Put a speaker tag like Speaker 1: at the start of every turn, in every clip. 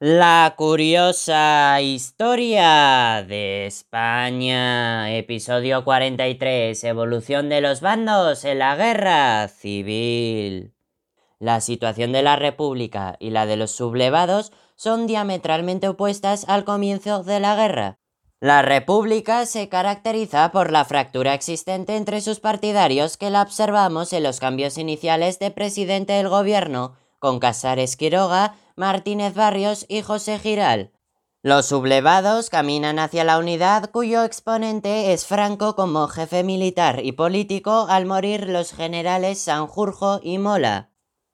Speaker 1: La curiosa historia de España, episodio 43, evolución de los bandos en la guerra civil. La situación de la República y la de los sublevados son diametralmente opuestas al comienzo de la guerra. La República se caracteriza por la fractura existente entre sus partidarios que la observamos en los cambios iniciales de presidente del gobierno, con Casares Quiroga, Martínez Barrios y José Giral. Los sublevados caminan hacia la unidad cuyo exponente es Franco como jefe militar y político al morir los generales Sanjurjo y Mola.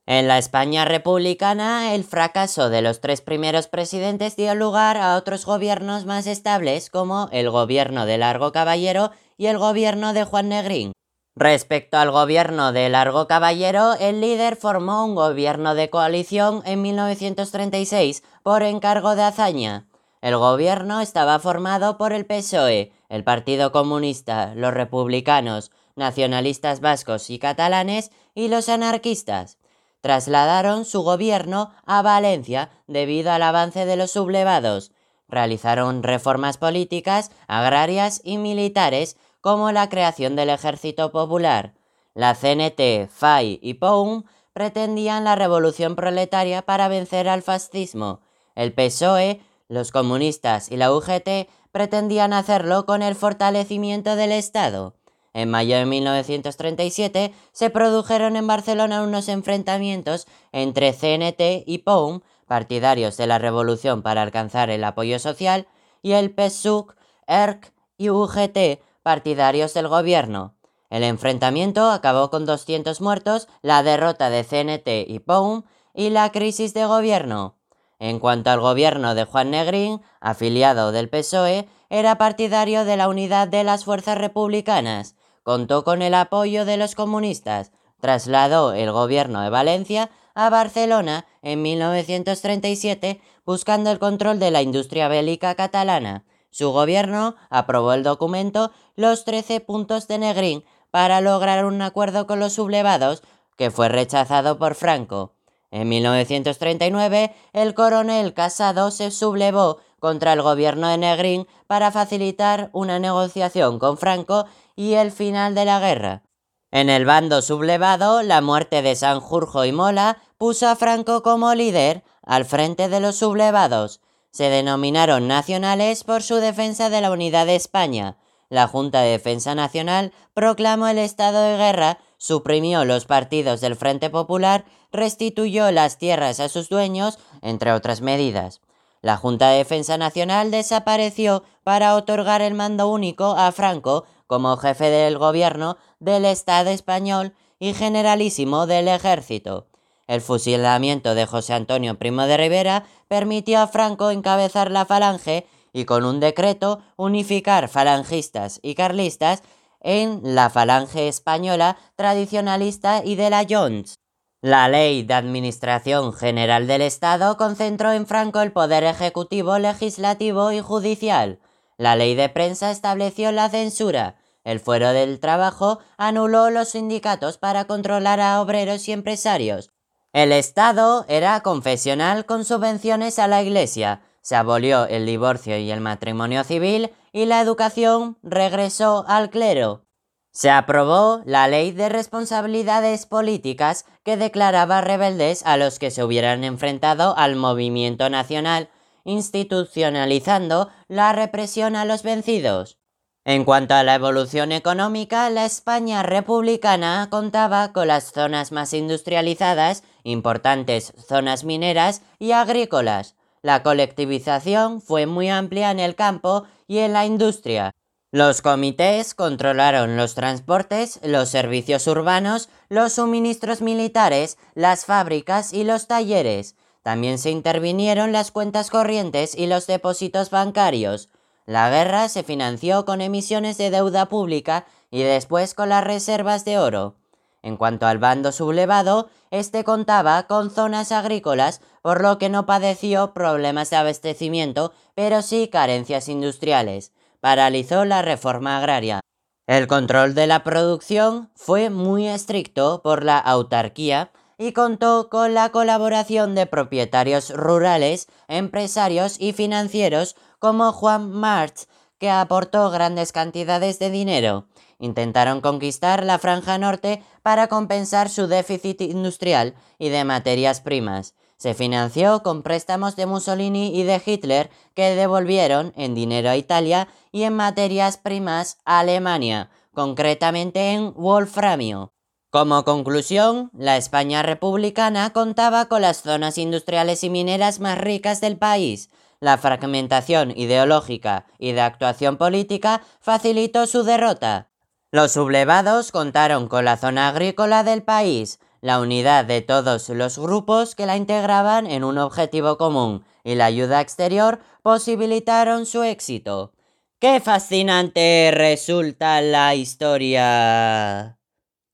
Speaker 1: En la España republicana, el fracaso de los tres primeros presidentes dio lugar a otros gobiernos más estables como el gobierno de Largo Caballero y el gobierno de Juan Negrín. Respecto al gobierno de Largo Caballero, el líder formó un gobierno de coalición en 1936 por encargo de Azaña. El gobierno estaba formado por el PSOE, el Partido Comunista, los republicanos, nacionalistas vascos y catalanes y los anarquistas. Trasladaron su gobierno a Valencia debido al avance de los sublevados. Realizaron reformas políticas, agrarias y militares como la creación del Ejército Popular. La CNT, FAI y POUM pretendían la revolución proletaria para vencer al fascismo. El PSOE, los comunistas y la UGT pretendían hacerlo con el fortalecimiento del Estado. En mayo de 1937 se produjeron en Barcelona unos enfrentamientos entre CNT y POUM, partidarios de la revolución para alcanzar el apoyo social, y el PSUC, ERC y UGT, partidarios del gobierno. El enfrentamiento acabó con 200 muertos, la derrota de CNT y POUM y la crisis de gobierno. En cuanto al gobierno de Juan Negrín, afiliado del PSOE, era partidario de la unidad de las fuerzas republicanas, contó con el apoyo de los comunistas, trasladó el gobierno de Valencia a Barcelona en 1937 buscando el control de la industria bélica catalana su gobierno aprobó el documento Los 13 puntos de Negrín para lograr un acuerdo con los sublevados que fue rechazado por Franco. En 1939, el coronel Casado se sublevó contra el gobierno de Negrín para facilitar una negociación con Franco y el final de la guerra. En el bando sublevado, la muerte de Sanjurjo y Mola puso a Franco como líder al frente de los sublevados, se denominaron nacionales por su defensa de la unidad de España. La Junta de Defensa Nacional proclamó el estado de guerra, suprimió los partidos del Frente Popular, restituyó las tierras a sus dueños, entre otras medidas. La Junta de Defensa Nacional desapareció para otorgar el mando único a Franco como jefe del gobierno del Estado español y generalísimo del ejército. El fusilamiento de José Antonio Primo de Rivera permitió a Franco encabezar la falange y con un decreto unificar falangistas y carlistas en la falange española tradicionalista y de la Jones. La ley de Administración General del Estado concentró en Franco el poder ejecutivo, legislativo y judicial. La ley de prensa estableció la censura. El fuero del trabajo anuló los sindicatos para controlar a obreros y empresarios. El Estado era confesional con subvenciones a la Iglesia, se abolió el divorcio y el matrimonio civil y la educación regresó al clero. Se aprobó la ley de responsabilidades políticas que declaraba rebeldes a los que se hubieran enfrentado al movimiento nacional, institucionalizando la represión a los vencidos. En cuanto a la evolución económica, la España republicana contaba con las zonas más industrializadas, importantes zonas mineras y agrícolas. La colectivización fue muy amplia en el campo y en la industria. Los comités controlaron los transportes, los servicios urbanos, los suministros militares, las fábricas y los talleres. También se intervinieron las cuentas corrientes y los depósitos bancarios. La guerra se financió con emisiones de deuda pública y después con las reservas de oro. En cuanto al bando sublevado, este contaba con zonas agrícolas, por lo que no padeció problemas de abastecimiento, pero sí carencias industriales. Paralizó la reforma agraria. El control de la producción fue muy estricto por la autarquía, y contó con la colaboración de propietarios rurales, empresarios y financieros como Juan March, que aportó grandes cantidades de dinero. Intentaron conquistar la franja norte para compensar su déficit industrial y de materias primas. Se financió con préstamos de Mussolini y de Hitler que devolvieron en dinero a Italia y en materias primas a Alemania, concretamente en wolframio. Como conclusión, la España republicana contaba con las zonas industriales y mineras más ricas del país. La fragmentación ideológica y de actuación política facilitó su derrota. Los sublevados contaron con la zona agrícola del país, la unidad de todos los grupos que la integraban en un objetivo común y la ayuda exterior posibilitaron su éxito. ¡Qué fascinante resulta la historia!